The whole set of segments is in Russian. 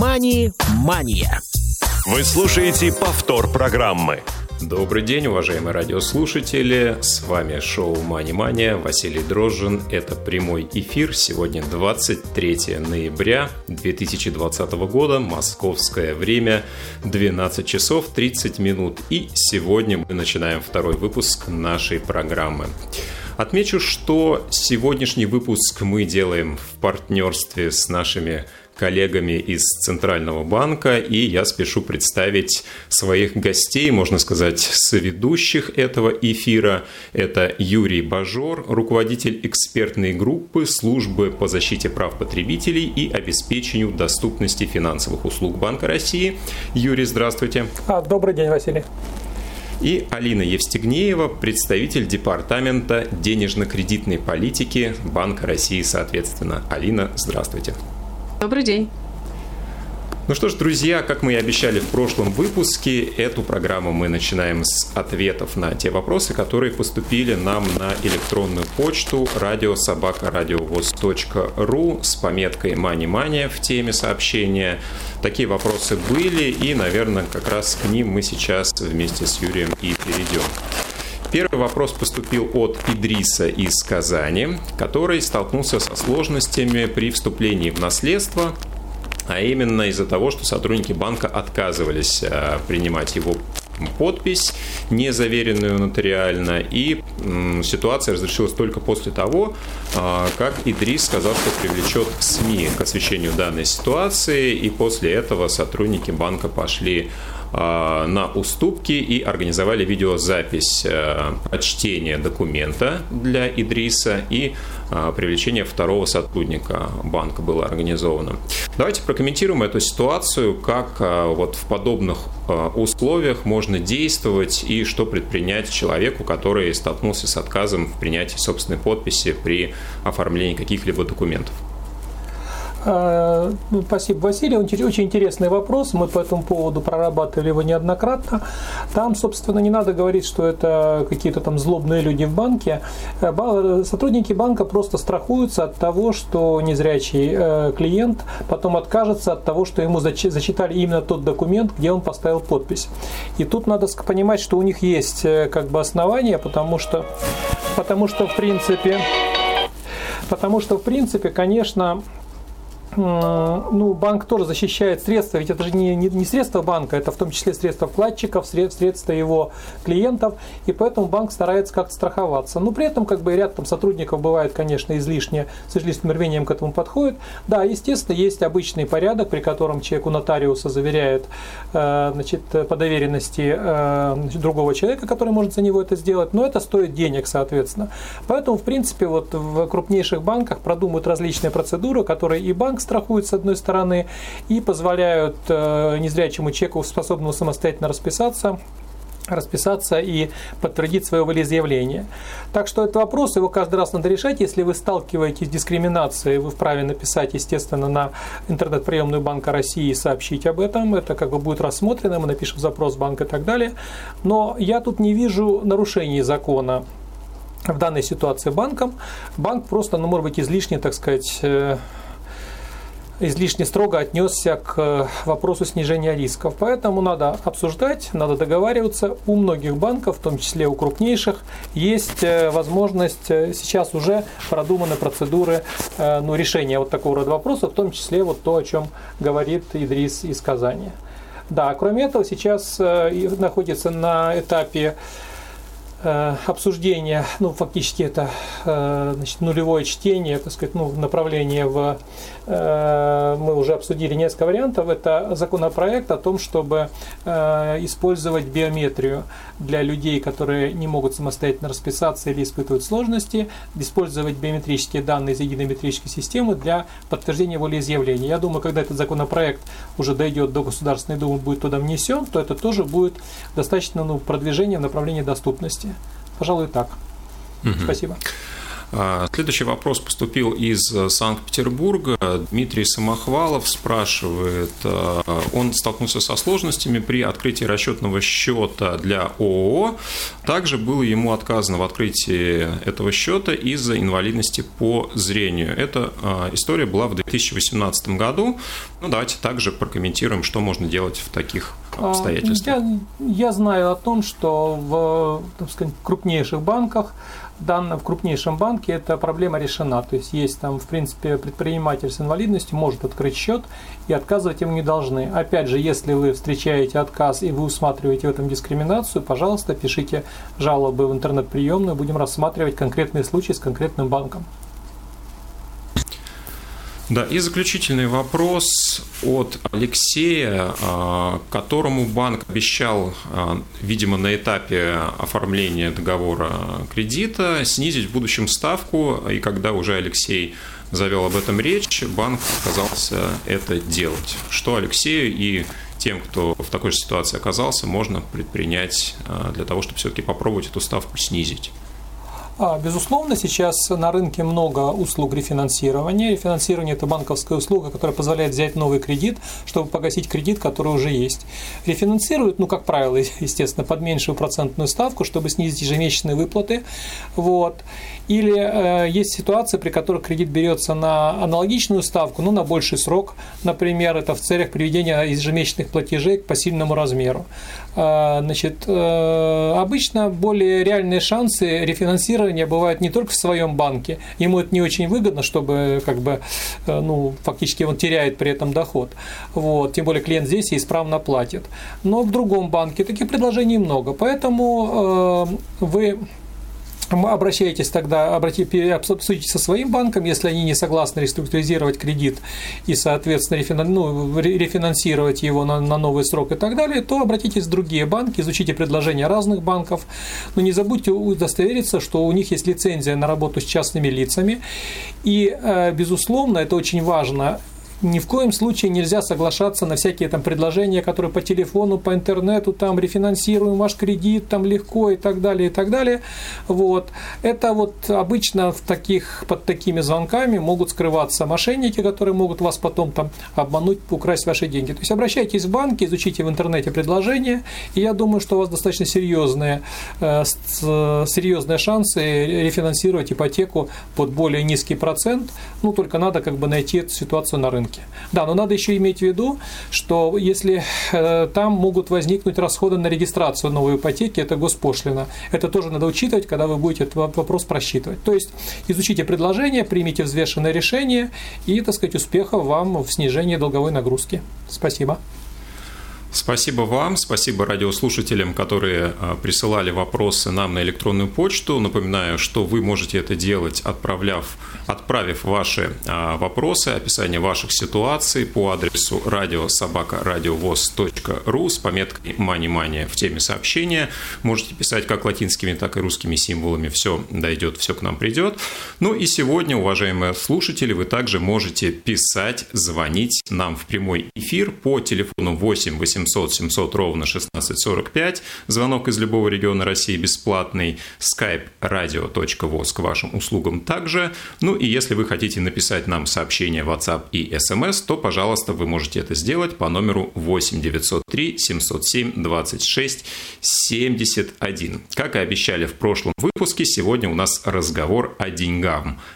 «Мани-мания». Вы слушаете повтор программы. Добрый день, уважаемые радиослушатели. С вами шоу «Мани Мания». Василий Дрожжин. Это прямой эфир. Сегодня 23 ноября 2020 года. Московское время 12 часов 30 минут. И сегодня мы начинаем второй выпуск нашей программы. Отмечу, что сегодняшний выпуск мы делаем в партнерстве с нашими коллегами из Центрального банка, и я спешу представить своих гостей, можно сказать, соведущих этого эфира. Это Юрий Бажор, руководитель экспертной группы службы по защите прав потребителей и обеспечению доступности финансовых услуг Банка России. Юрий, здравствуйте. А, добрый день, Василий. И Алина Евстигнеева, представитель Департамента денежно-кредитной политики Банка России, соответственно. Алина, здравствуйте. Добрый день. Ну что ж, друзья, как мы и обещали в прошлом выпуске, эту программу мы начинаем с ответов на те вопросы, которые поступили нам на электронную почту радиособакарадиовоз.ру с пометкой «Мани-мания» в теме сообщения. Такие вопросы были, и, наверное, как раз к ним мы сейчас вместе с Юрием и перейдем. Первый вопрос поступил от Идриса из Казани, который столкнулся со сложностями при вступлении в наследство, а именно из-за того, что сотрудники банка отказывались э, принимать его подпись, не заверенную нотариально, и ситуация разрешилась только после того, э, как Идрис сказал, что привлечет СМИ к освещению данной ситуации, и после этого сотрудники банка пошли на уступки и организовали видеозапись э, чтения документа для Идриса и а, привлечение второго сотрудника банка было организовано. Давайте прокомментируем эту ситуацию, как а, вот в подобных условиях можно действовать и что предпринять человеку, который столкнулся с отказом в принятии собственной подписи при оформлении каких-либо документов. А, ну, спасибо, Василий. Очень интересный вопрос. Мы по этому поводу прорабатывали его неоднократно. Там, собственно, не надо говорить, что это какие-то там злобные люди в банке. Э, сотрудники банка просто страхуются от того, что незрячий э, клиент потом откажется от того, что ему зачитали именно тот документ, где он поставил подпись. И тут надо понимать, что у них есть э, как бы основания, потому что, потому что в принципе, потому что в принципе, конечно, ну, банк тоже защищает средства, ведь это же не, не, не средства банка, это в том числе средства вкладчиков, средства его клиентов, и поэтому банк старается как-то страховаться. Но при этом как бы ряд там сотрудников бывает, конечно, излишне, с излишним рвением к этому подходит. Да, естественно, есть обычный порядок, при котором человек у нотариуса заверяет э, значит, по доверенности э, значит, другого человека, который может за него это сделать, но это стоит денег, соответственно. Поэтому, в принципе, вот в крупнейших банках продумывают различные процедуры, которые и банк страхуют с одной стороны и позволяют э, незрячему человеку, способному самостоятельно расписаться, расписаться и подтвердить свое волеизъявление. Так что этот вопрос, его каждый раз надо решать. Если вы сталкиваетесь с дискриминацией, вы вправе написать, естественно, на интернет-приемную Банка России и сообщить об этом. Это как бы будет рассмотрено, мы напишем запрос в банк и так далее. Но я тут не вижу нарушений закона в данной ситуации банком. Банк просто, ну, может быть, излишне, так сказать, э, излишне строго отнесся к э, вопросу снижения рисков. Поэтому надо обсуждать, надо договариваться. У многих банков, в том числе у крупнейших, есть э, возможность, э, сейчас уже продуманы процедуры ну, решения вот такого рода вопросов, в том числе вот то, о чем говорит Идрис из Казани. Да, кроме этого, сейчас находится на этапе обсуждение, ну, фактически это э, значит, нулевое чтение, так сказать, ну, направление в... Э, мы уже обсудили несколько вариантов. Это законопроект о том, чтобы использовать биометрию для людей, которые не могут самостоятельно расписаться или испытывают сложности, использовать биометрические данные из единой метрической системы для подтверждения волеизъявления. Я думаю, когда этот законопроект уже дойдет до Государственной Думы, будет туда внесен, то это тоже будет достаточно ну, продвижение в направлении доступности. Пожалуй, так. Угу. Спасибо. А, следующий вопрос поступил из Санкт-Петербурга. Дмитрий Самохвалов спрашивает, а, он столкнулся со сложностями при открытии расчетного счета для ООО. Также было ему отказано в открытии этого счета из-за инвалидности по зрению. Эта а, история была в 2018 году. Ну, давайте также прокомментируем, что можно делать в таких обстоятельствах. Я, я знаю о том, что в так сказать, крупнейших банках данном в крупнейшем банке эта проблема решена. То есть есть там, в принципе, предприниматель с инвалидностью может открыть счет и отказывать ему не должны. Опять же, если вы встречаете отказ и вы усматриваете в этом дискриминацию, пожалуйста, пишите жалобы в интернет-приемную, будем рассматривать конкретные случаи с конкретным банком. Да, и заключительный вопрос от Алексея, а, которому банк обещал, а, видимо, на этапе оформления договора кредита снизить в будущем ставку, и когда уже Алексей завел об этом речь, банк отказался это делать. Что Алексею и тем, кто в такой же ситуации оказался, можно предпринять а, для того, чтобы все-таки попробовать эту ставку снизить? А, безусловно, сейчас на рынке много услуг рефинансирования. Рефинансирование – это банковская услуга, которая позволяет взять новый кредит, чтобы погасить кредит, который уже есть. Рефинансируют, ну, как правило, естественно, под меньшую процентную ставку, чтобы снизить ежемесячные выплаты. Вот. Или э, есть ситуации, при которых кредит берется на аналогичную ставку, но на больший срок. Например, это в целях приведения ежемесячных платежей к посильному размеру. Э, значит, э, обычно более реальные шансы рефинансирования бывают не только в своем банке. Ему это не очень выгодно, чтобы как бы, э, ну, фактически он теряет при этом доход. Вот. Тем более клиент здесь и исправно платит. Но в другом банке таких предложений много. Поэтому э, вы обращайтесь тогда, обратите, обсудите со своим банком, если они не согласны реструктуризировать кредит и, соответственно, рефинан, ну, рефинансировать его на, на новый срок и так далее, то обратитесь в другие банки, изучите предложения разных банков, но не забудьте удостовериться, что у них есть лицензия на работу с частными лицами, и, э, безусловно, это очень важно, ни в коем случае нельзя соглашаться на всякие там предложения, которые по телефону, по интернету, там рефинансируем ваш кредит, там легко и так далее, и так далее. Вот. Это вот обычно в таких, под такими звонками могут скрываться мошенники, которые могут вас потом там обмануть, украсть ваши деньги. То есть обращайтесь в банки, изучите в интернете предложения, и я думаю, что у вас достаточно серьезные, э, серьезные шансы рефинансировать ипотеку под более низкий процент. Ну, только надо как бы найти эту ситуацию на рынке рынке. Да, но надо еще иметь в виду, что если э, там могут возникнуть расходы на регистрацию новой ипотеки, это госпошлина. Это тоже надо учитывать, когда вы будете этот вопрос просчитывать. То есть изучите предложение, примите взвешенное решение и, так сказать, успехов вам в снижении долговой нагрузки. Спасибо. Спасибо вам, спасибо радиослушателям, которые а, присылали вопросы нам на электронную почту. Напоминаю, что вы можете это делать, отправляв, отправив ваши а, вопросы, описание ваших ситуаций по адресу радиособакарадиовоз.ру с пометкой «Мани-мания» в теме сообщения. Можете писать как латинскими, так и русскими символами. Все дойдет, все к нам придет. Ну и сегодня, уважаемые слушатели, вы также можете писать, звонить нам в прямой эфир по телефону 8 800 800 700 ровно 1645. Звонок из любого региона России бесплатный. skype radio.voz к вашим услугам также. Ну и если вы хотите написать нам сообщение WhatsApp и SMS, то, пожалуйста, вы можете это сделать по номеру 8 903 707 26 71. Как и обещали в прошлом выпуске, сегодня у нас разговор о деньгах.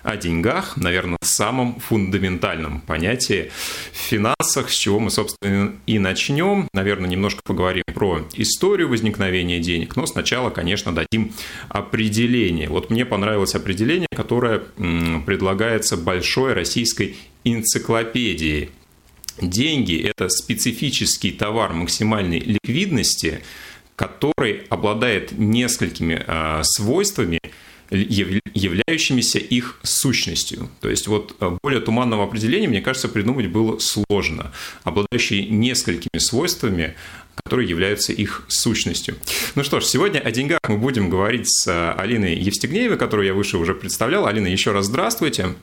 О деньгах, наверное, самом фундаментальном понятии в финансах, с чего мы, собственно, и начнем наверное, немножко поговорим про историю возникновения денег, но сначала, конечно, дадим определение. Вот мне понравилось определение, которое предлагается большой российской энциклопедией. Деньги – это специфический товар максимальной ликвидности, который обладает несколькими э, свойствами, являющимися их сущностью. То есть вот э, более туманного определения, мне кажется, придумать было сложно, обладающие несколькими свойствами, которые являются их сущностью. Ну что ж, сегодня о деньгах мы будем говорить с э, Алиной Евстигнеевой, которую я выше уже представлял. Алина, еще раз здравствуйте.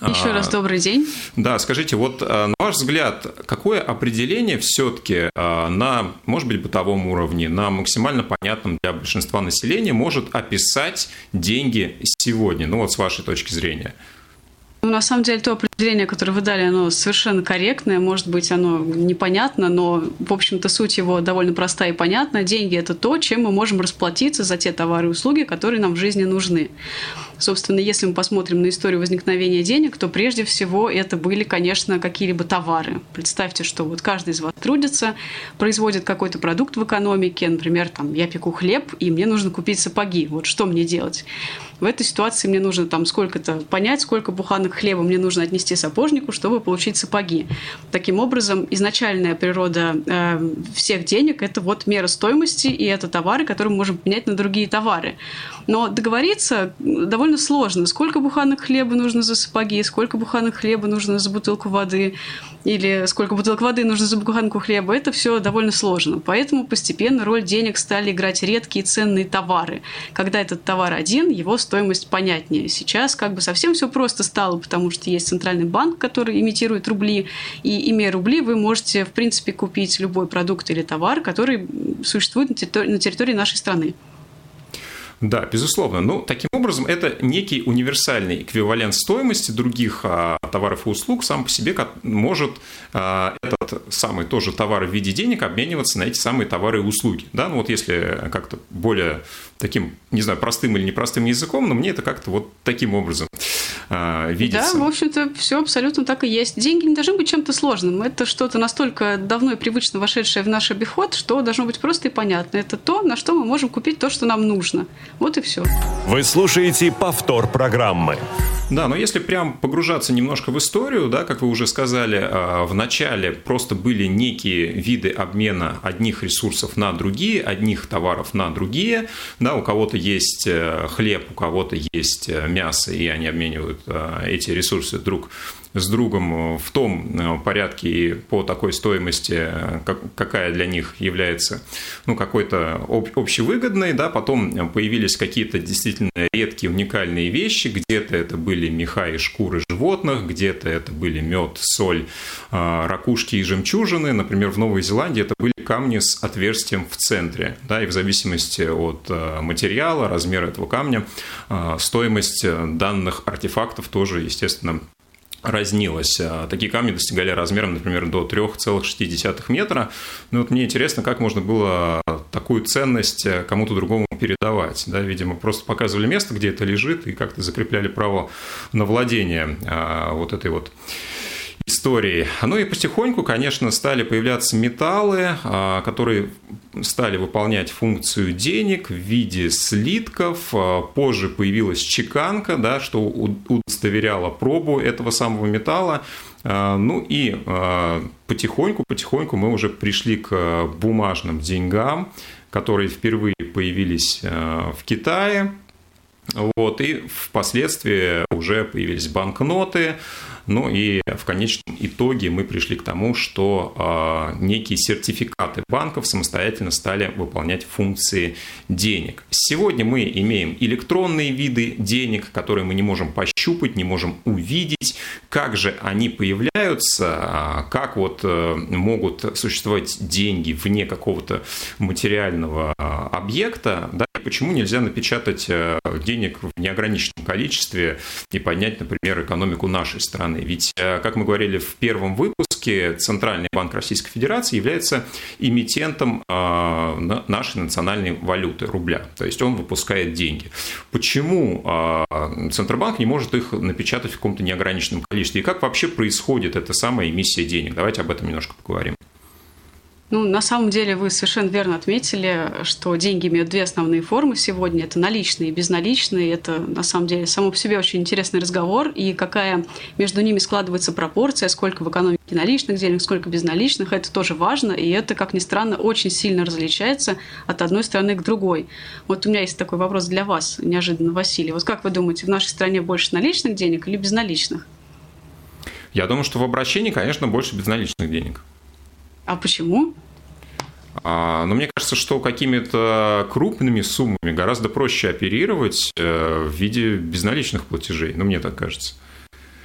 Еще раз добрый день. Да, скажите, вот на ваш взгляд, какое определение все-таки на, может быть, бытовом уровне, на максимально понятном для большинства населения может описать деньги сегодня, ну вот с вашей точки зрения? Ну, на самом деле, то определение, которое вы дали, оно совершенно корректное. Может быть, оно непонятно, но, в общем-то, суть его довольно простая и понятна. Деньги – это то, чем мы можем расплатиться за те товары и услуги, которые нам в жизни нужны. Собственно, если мы посмотрим на историю возникновения денег, то прежде всего это были, конечно, какие-либо товары. Представьте, что вот каждый из вас трудится, производит какой-то продукт в экономике, например, там, я пеку хлеб, и мне нужно купить сапоги. Вот что мне делать? В этой ситуации мне нужно там сколько-то понять, сколько буханок хлеба мне нужно отнести сапожнику, чтобы получить сапоги. Таким образом, изначальная природа э, всех денег – это вот мера стоимости, и это товары, которые мы можем менять на другие товары. Но договориться довольно сложно. Сколько буханок хлеба нужно за сапоги, сколько буханок хлеба нужно за бутылку воды, или сколько бутылок воды нужно за буханку хлеба, это все довольно сложно. Поэтому постепенно роль денег стали играть редкие ценные товары. Когда этот товар один, его стоимость понятнее. Сейчас как бы совсем все просто стало, потому что есть центральный банк, который имитирует рубли, и имея рубли, вы можете, в принципе, купить любой продукт или товар, который существует на территории, на территории нашей страны. Да, безусловно. Ну, таким образом, это некий универсальный эквивалент стоимости других а, товаров и услуг сам по себе может а, этот самый тоже товар в виде денег обмениваться на эти самые товары и услуги. Да, ну вот если как-то более таким, не знаю, простым или непростым языком, но мне это как-то вот таким образом э, видится. Да, в общем-то, все абсолютно так и есть. Деньги не должны быть чем-то сложным. Это что-то настолько давно и привычно вошедшее в наш обиход, что должно быть просто и понятно. Это то, на что мы можем купить то, что нам нужно. Вот и все. Вы слушаете повтор программы. Да, но если прям погружаться немножко в историю, да, как вы уже сказали, а, в начале просто были некие виды обмена одних ресурсов на другие, одних товаров на другие. Да, у кого-то есть э, хлеб, у кого-то есть э, мясо, и они обменивают э, эти ресурсы друг с другом в том порядке и по такой стоимости, какая для них является ну, какой-то общевыгодной. Да, потом появились какие-то действительно редкие, уникальные вещи. Где-то это были меха и шкуры животных, где-то это были мед, соль, ракушки и жемчужины. Например, в Новой Зеландии это были камни с отверстием в центре. Да, и в зависимости от материала, размера этого камня, стоимость данных артефактов тоже, естественно, разнилась. А, такие камни достигали размером, например, до 3,6 метра. Ну, вот мне интересно, как можно было такую ценность э, кому-то другому передавать. Да, видимо, просто показывали место, где это лежит, и как-то закрепляли право на владение а, вот этой вот истории. Ну и потихоньку, конечно, стали появляться металлы, а, которые стали выполнять функцию денег в виде слитков. А, позже появилась чеканка, да, что удостоверяло пробу этого самого металла. А, ну и потихоньку, потихоньку мы уже пришли к бумажным деньгам, которые впервые появились в Китае. Вот, и впоследствии уже появились банкноты, ну и в конечном итоге мы пришли к тому, что э, некие сертификаты банков самостоятельно стали выполнять функции денег. Сегодня мы имеем электронные виды денег, которые мы не можем пощупать, не можем увидеть, как же они появляются, а, как вот э, могут существовать деньги вне какого-то материального а, объекта, да, и почему нельзя напечатать э, денег в неограниченном количестве и поднять, например, экономику нашей страны страны. Ведь, э, как мы говорили в первом выпуске, Центральный банк Российской Федерации является эмитентом э, нашей национальной валюты, рубля. То есть он выпускает деньги. Почему э, Центробанк не может их напечатать в каком-то неограниченном количестве? И как вообще происходит эта самая эмиссия денег? Давайте об этом немножко поговорим. Ну, на самом деле вы совершенно верно отметили, что деньги имеют две основные формы сегодня. Это наличные и безналичные. Это, на самом деле, само по себе очень интересный разговор. И какая между ними складывается пропорция, сколько в экономике наличных денег, сколько безналичных, это тоже важно. И это, как ни странно, очень сильно различается от одной страны к другой. Вот у меня есть такой вопрос для вас, неожиданно, Василий. Вот как вы думаете, в нашей стране больше наличных денег или безналичных? Я думаю, что в обращении, конечно, больше безналичных денег. А почему? А, но мне кажется, что какими-то крупными суммами гораздо проще оперировать э, в виде безналичных платежей. Ну, мне так кажется.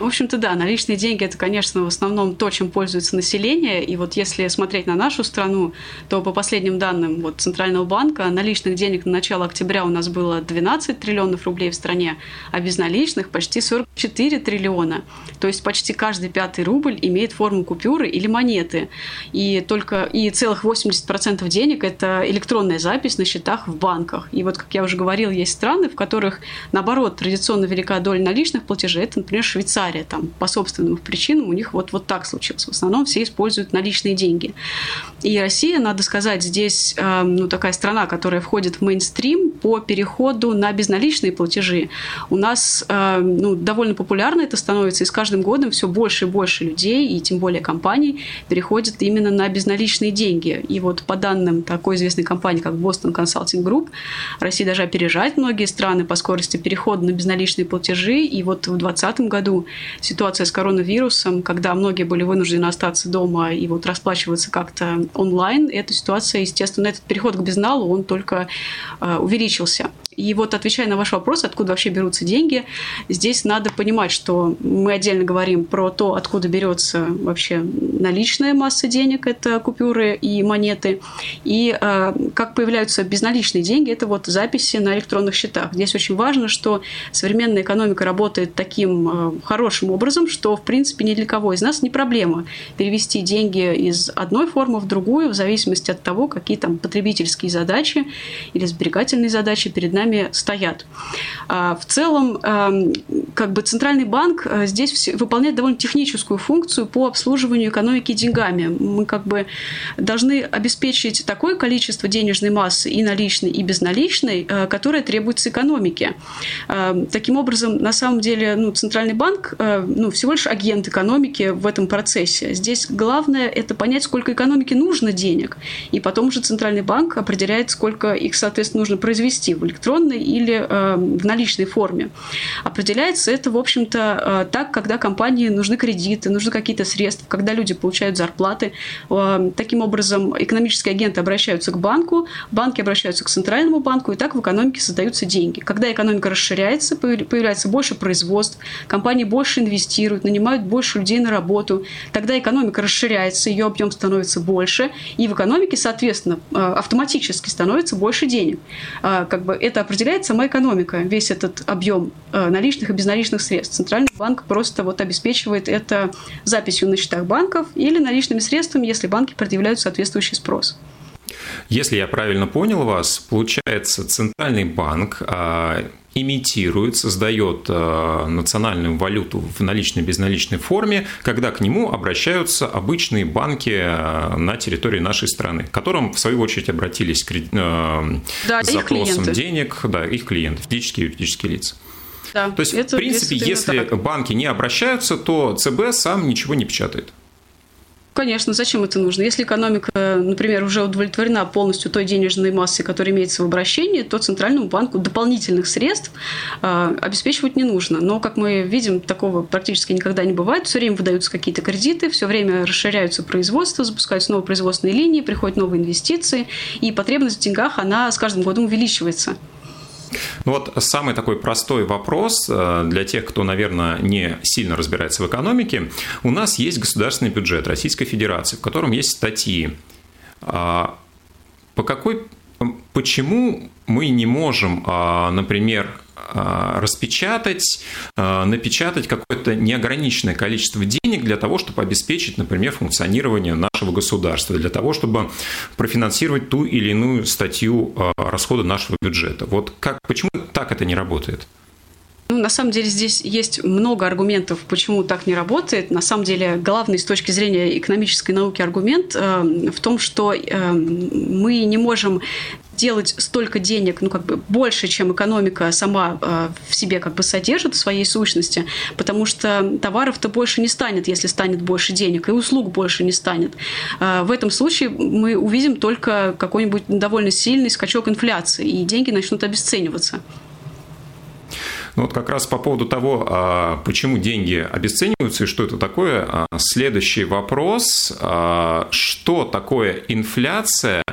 В общем-то, да, наличные деньги – это, конечно, в основном то, чем пользуется население. И вот если смотреть на нашу страну, то по последним данным вот, Центрального банка наличных денег на начало октября у нас было 12 триллионов рублей в стране, а безналичных почти 44 триллиона. То есть почти каждый пятый рубль имеет форму купюры или монеты. И только и целых 80% денег – это электронная запись на счетах в банках. И вот, как я уже говорил, есть страны, в которых, наоборот, традиционно велика доля наличных платежей. Это, например, Швейцария Швейцария, там, по собственным причинам у них вот, вот так случилось. В основном все используют наличные деньги. И Россия, надо сказать, здесь э, ну, такая страна, которая входит в мейнстрим по переходу на безналичные платежи. У нас э, ну, довольно популярно это становится, и с каждым годом все больше и больше людей, и тем более компаний, переходят именно на безналичные деньги. И вот по данным такой известной компании, как Boston Consulting Group, Россия даже опережает многие страны по скорости перехода на безналичные платежи. И вот в 2020 году ситуация с коронавирусом, когда многие были вынуждены остаться дома и вот расплачиваться как-то онлайн, эта ситуация, естественно, этот переход к безналу, он только э, увеличился. И вот отвечая на ваш вопрос, откуда вообще берутся деньги, здесь надо понимать, что мы отдельно говорим про то, откуда берется вообще наличная масса денег, это купюры и монеты, и э, как появляются безналичные деньги, это вот записи на электронных счетах. Здесь очень важно, что современная экономика работает таким э, хорошим образом, что, в принципе, ни для кого из нас не проблема перевести деньги из одной формы в другую, в зависимости от того, какие там потребительские задачи или сберегательные задачи перед нами нами стоят. А, в целом, эм, как бы центральный банк э, здесь выполняет довольно техническую функцию по обслуживанию экономики деньгами. Мы как бы должны обеспечить такое количество денежной массы и наличной, и безналичной, э, которое требуется экономике. Эм, таким образом, на самом деле, ну, центральный банк э, ну, всего лишь агент экономики в этом процессе. Здесь главное – это понять, сколько экономике нужно денег, и потом уже центральный банк определяет, сколько их, соответственно, нужно произвести в электронном электронной или э, в наличной форме. Определяется это, в общем-то, э, так, когда компании нужны кредиты, нужны какие-то средства, когда люди получают зарплаты. Э, таким образом, экономические агенты обращаются к банку, банки обращаются к центральному банку, и так в экономике создаются деньги. Когда экономика расширяется, появляется больше производств, компании больше инвестируют, нанимают больше людей на работу, тогда экономика расширяется, ее объем становится больше, и в экономике, соответственно, автоматически становится больше денег. Как бы это определяет сама экономика, весь этот объем э, наличных и безналичных средств. Центральный банк просто вот обеспечивает это записью на счетах банков или наличными средствами, если банки предъявляют соответствующий спрос. Если я правильно понял вас, получается, Центральный банк а, имитирует, создает э, национальную валюту в наличной безналичной форме, когда к нему обращаются обычные банки э, на территории нашей страны, к которым, в свою очередь, обратились к, э, да, с запросом денег, да, их клиенты, физические и юридические лица. Да, То есть, это, в принципе, если, если банки не обращаются, то ЦБ сам ничего не печатает. Конечно, зачем это нужно? Если экономика, например, уже удовлетворена полностью той денежной массой, которая имеется в обращении, то Центральному банку дополнительных средств э, обеспечивать не нужно. Но, как мы видим, такого практически никогда не бывает. Все время выдаются какие-то кредиты, все время расширяются производства, запускаются новые производственные линии, приходят новые инвестиции, и потребность в деньгах, она с каждым годом увеличивается. Ну вот самый такой простой вопрос э, для тех, кто, наверное, не сильно разбирается в экономике. У нас есть государственный бюджет Российской Федерации, в котором есть статьи. А, по какой, почему мы не можем, а, например, распечатать, а, напечатать какое-то неограниченное количество денег для того, чтобы обеспечить, например, функционирование нашего государства, для того, чтобы профинансировать ту или иную статью а, расхода нашего бюджета. Вот как, почему так это не работает? Ну, на самом деле здесь есть много аргументов, почему так не работает. На самом деле главный с точки зрения экономической науки аргумент э, в том, что э, мы не можем делать столько денег, ну, как бы больше, чем экономика сама э, в себе как бы содержит в своей сущности, потому что товаров-то больше не станет, если станет больше денег, и услуг больше не станет. Э, в этом случае мы увидим только какой-нибудь довольно сильный скачок инфляции, и деньги начнут обесцениваться. Ну вот как раз по поводу того, а, почему деньги обесцениваются и что это такое, а, следующий вопрос. А, что такое инфляция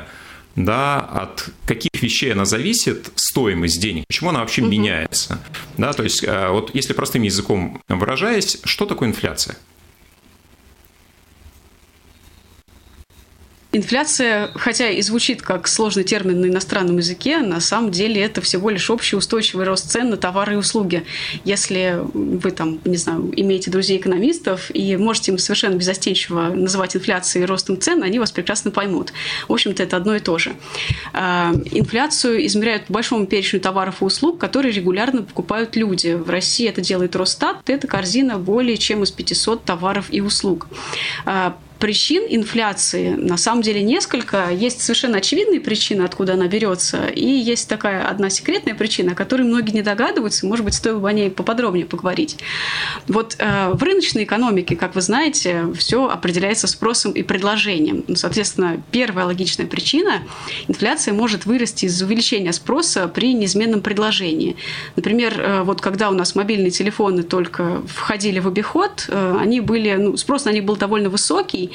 да, от каких вещей она зависит, стоимость денег, почему она вообще угу. меняется. Да, то есть, вот если простым языком выражаясь, что такое инфляция? Инфляция, хотя и звучит как сложный термин на иностранном языке, на самом деле это всего лишь общий устойчивый рост цен на товары и услуги. Если вы там, не знаю, имеете друзей-экономистов и можете им совершенно безостенчиво называть инфляцией ростом цен, они вас прекрасно поймут. В общем-то, это одно и то же. А, инфляцию измеряют по большому перечню товаров и услуг, которые регулярно покупают люди. В России это делает Росстат. Это корзина более чем из 500 товаров и услуг а, причин инфляции на самом деле несколько. Есть совершенно очевидные причины, откуда она берется, и есть такая одна секретная причина, о которой многие не догадываются, может быть, стоило бы о ней поподробнее поговорить. Вот э, в рыночной экономике, как вы знаете, все определяется спросом и предложением. Ну, соответственно, первая логичная причина – инфляция может вырасти из увеличения спроса при неизменном предложении. Например, э, вот когда у нас мобильные телефоны только входили в обиход, э, они были, ну, спрос на них был довольно высокий,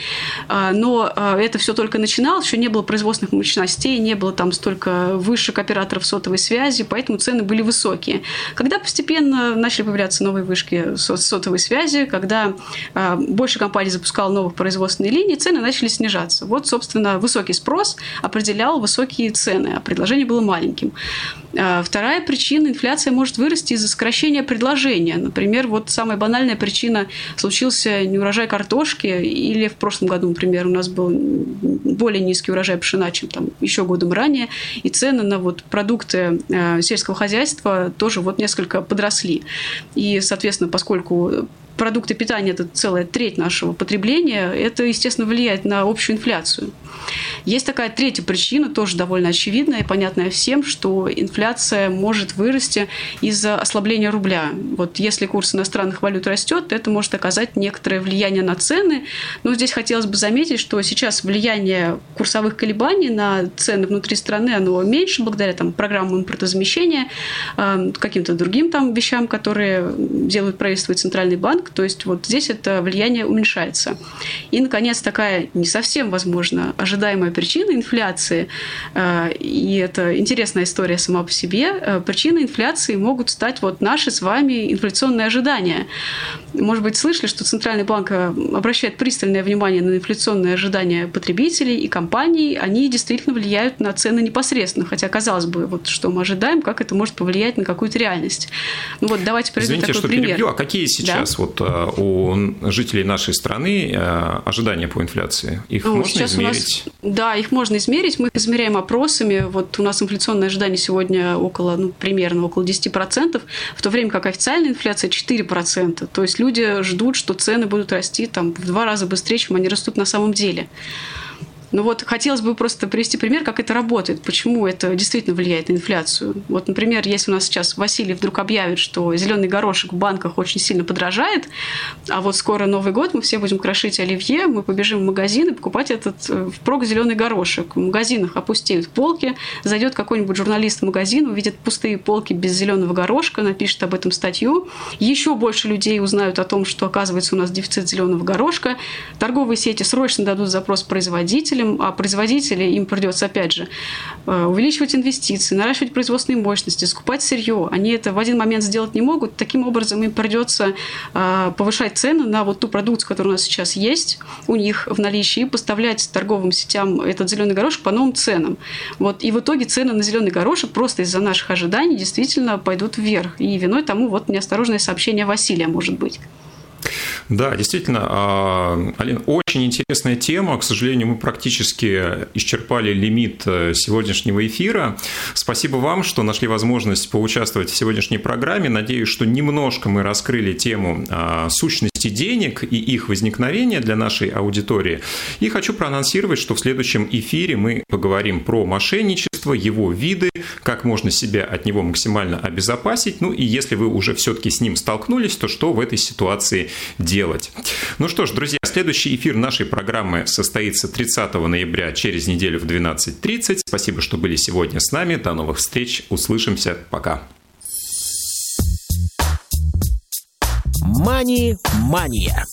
а, но а, это все только начиналось, еще не было производственных мощностей, не было там столько вышек операторов сотовой связи, поэтому цены были высокие. Когда постепенно начали появляться новые вышки сотовой связи, когда а, больше компаний запускало новых производственных линий, цены начали снижаться. Вот, собственно, высокий спрос определял высокие цены, а предложение было маленьким. Вторая причина – инфляция может вырасти из-за сокращения предложения. Например, вот самая банальная причина – случился неурожай картошки или в прошлом году, например, у нас был более низкий урожай пшена, чем там еще годом ранее, и цены на вот продукты э, сельского хозяйства тоже вот несколько подросли. И, соответственно, поскольку продукты питания – это целая треть нашего потребления, это, естественно, влияет на общую инфляцию. Есть такая третья причина, тоже довольно очевидная и понятная всем, что инфляция может вырасти из-за ослабления рубля. Вот если курс иностранных валют растет, это может оказать некоторое влияние на цены. Но здесь хотелось бы заметить, что сейчас влияние курсовых колебаний на цены внутри страны, оно меньше благодаря там, программам импортозамещения, э, каким-то другим там вещам, которые делают правительство и Центральный банк. То есть вот здесь это влияние уменьшается. И, наконец, такая не совсем, возможно, ожидаемая причина инфляции, э, и это интересная история сама по себе, э, причиной инфляции могут стать вот наши с вами инфляционные ожидания. Может быть, слышали, что Центральный банк э, обращает пристальное внимание на инфляционные ожидания потребителей и компаний. Они действительно влияют на цены непосредственно. Хотя, казалось бы, вот что мы ожидаем, как это может повлиять на какую-то реальность. Ну вот давайте приведем Извините, такой что пример. перебью. А какие сейчас да? вот у жителей нашей страны ожидания по инфляции? Их ну, можно измерить? Нас, да, их можно измерить. Мы их измеряем опросами. Вот у нас инфляционное ожидание сегодня около, ну, примерно около 10%, в то время как официальная инфляция 4%. То есть люди ждут, что цены будут расти там, в два раза быстрее, чем они растут на самом деле. Ну вот хотелось бы просто привести пример, как это работает, почему это действительно влияет на инфляцию. Вот, например, если у нас сейчас Василий вдруг объявит, что зеленый горошек в банках очень сильно подражает, а вот скоро Новый год, мы все будем крошить оливье, мы побежим в магазин и покупать этот э, впрок зеленый горошек. В магазинах опустеют полки, зайдет какой-нибудь журналист в магазин, увидит пустые полки без зеленого горошка, напишет об этом статью. Еще больше людей узнают о том, что оказывается у нас дефицит зеленого горошка. Торговые сети срочно дадут запрос производителям, производителям, а производители, им придется, опять же, э, увеличивать инвестиции, наращивать производственные мощности, скупать сырье. Они это в один момент сделать не могут. Таким образом, им придется э, повышать цены на вот ту продукцию, которая у нас сейчас есть у них в наличии, и поставлять торговым сетям этот зеленый горошек по новым ценам. Вот. И в итоге цены на зеленый горошек просто из-за наших ожиданий действительно пойдут вверх. И виной тому вот неосторожное сообщение Василия, может быть. Да, действительно, а, Алина, очень интересная тема. К сожалению, мы практически исчерпали лимит э, сегодняшнего эфира. Спасибо вам, что нашли возможность поучаствовать в сегодняшней программе. Надеюсь, что немножко мы раскрыли тему а, сущности денег и их возникновения для нашей аудитории. И хочу проанонсировать, что в следующем эфире мы поговорим про мошенничество, его виды, как можно себя от него максимально обезопасить. Ну и если вы уже все-таки с ним столкнулись, то что в этой ситуации делать. Ну что ж, друзья, следующий эфир нашей программы состоится 30 ноября через неделю в 12.30. Спасибо, что были сегодня с нами. До новых встреч. Услышимся. Пока. Мани-мания.